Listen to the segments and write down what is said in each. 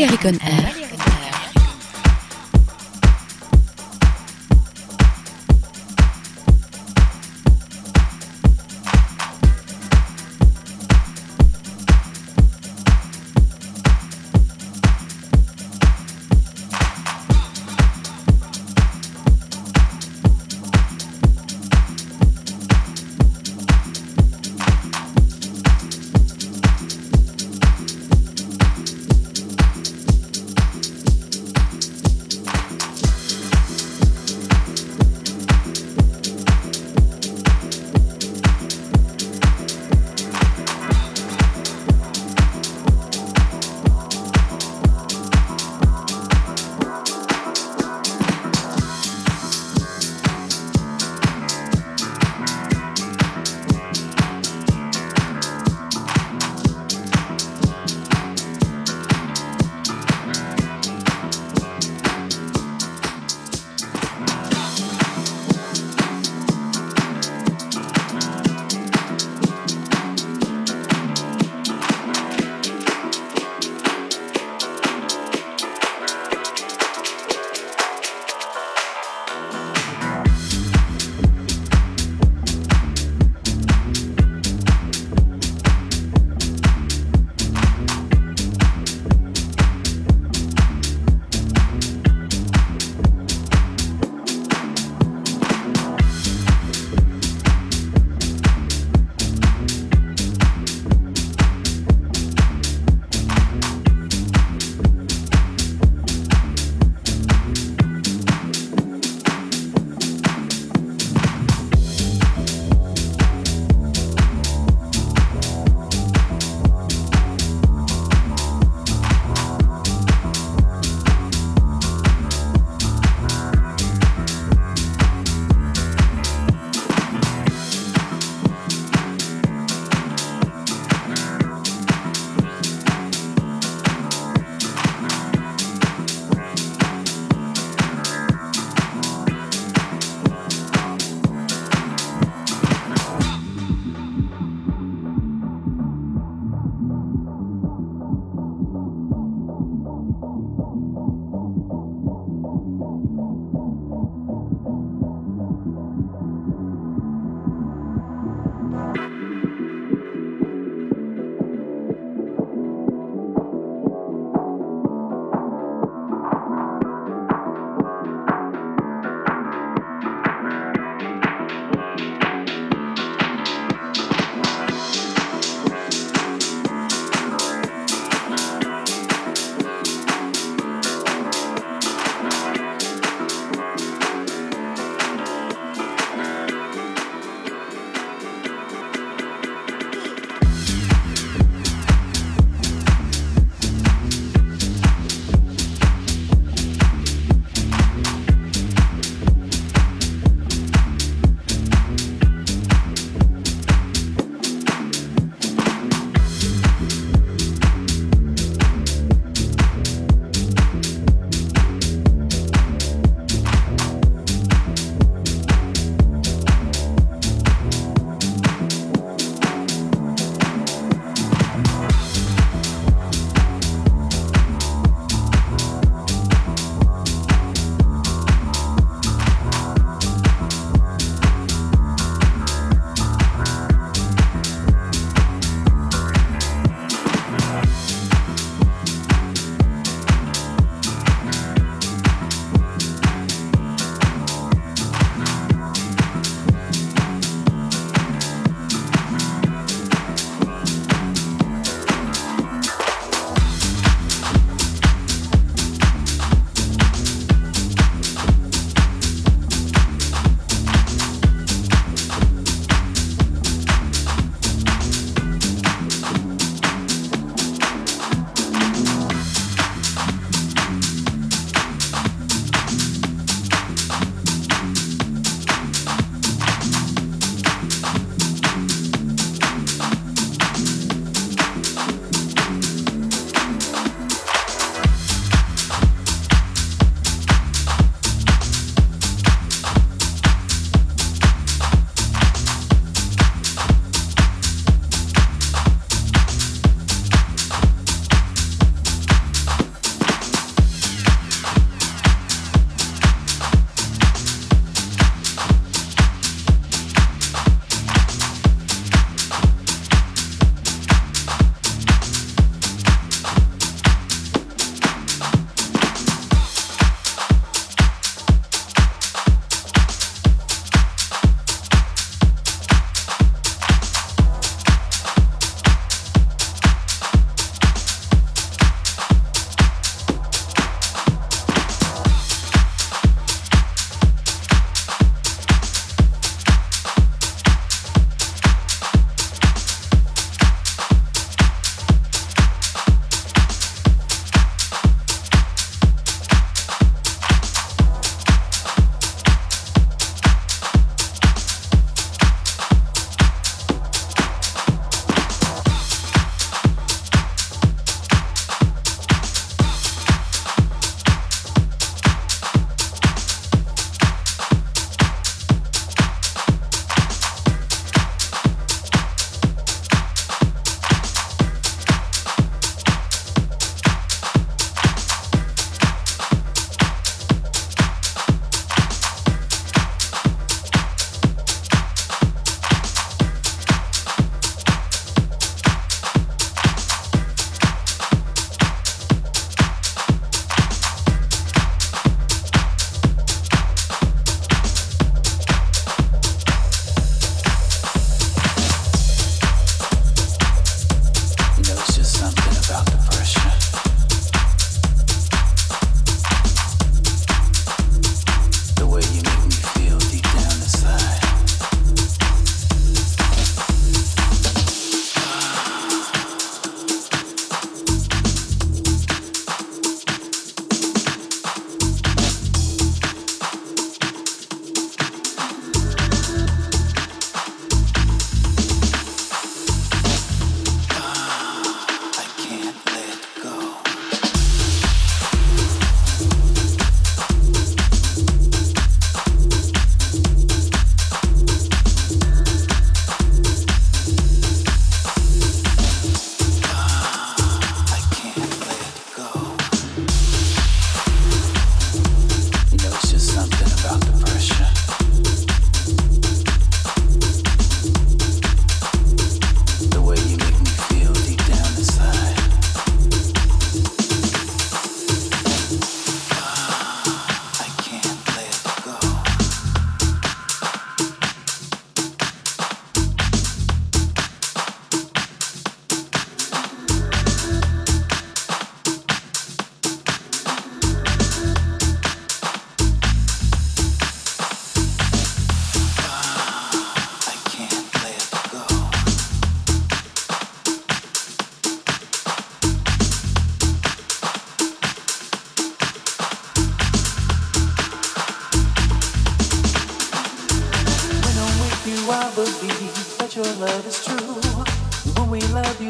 Valérie Conner.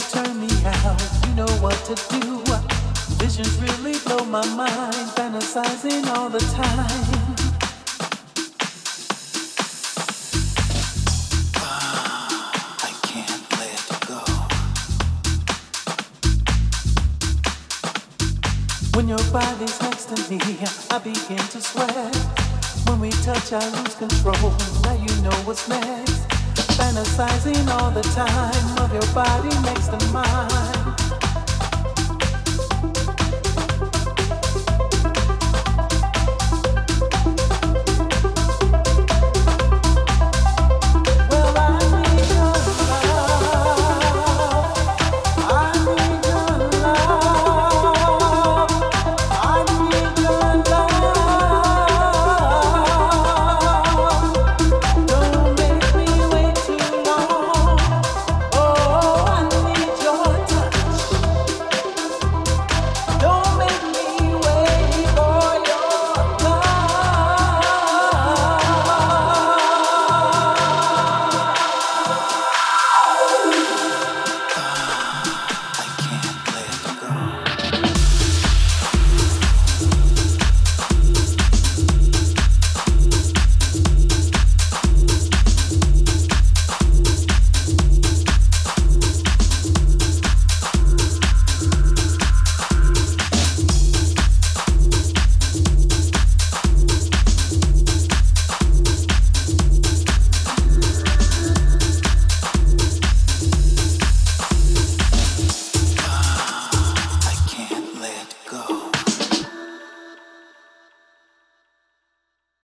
Turn me out. You know what to do. Visions really blow my mind, fantasizing all the time. Ah, when your body's next to me, I begin to sweat. When we touch, I lose control. Now you know what's next. Fantasizing all the time of your body next to mine.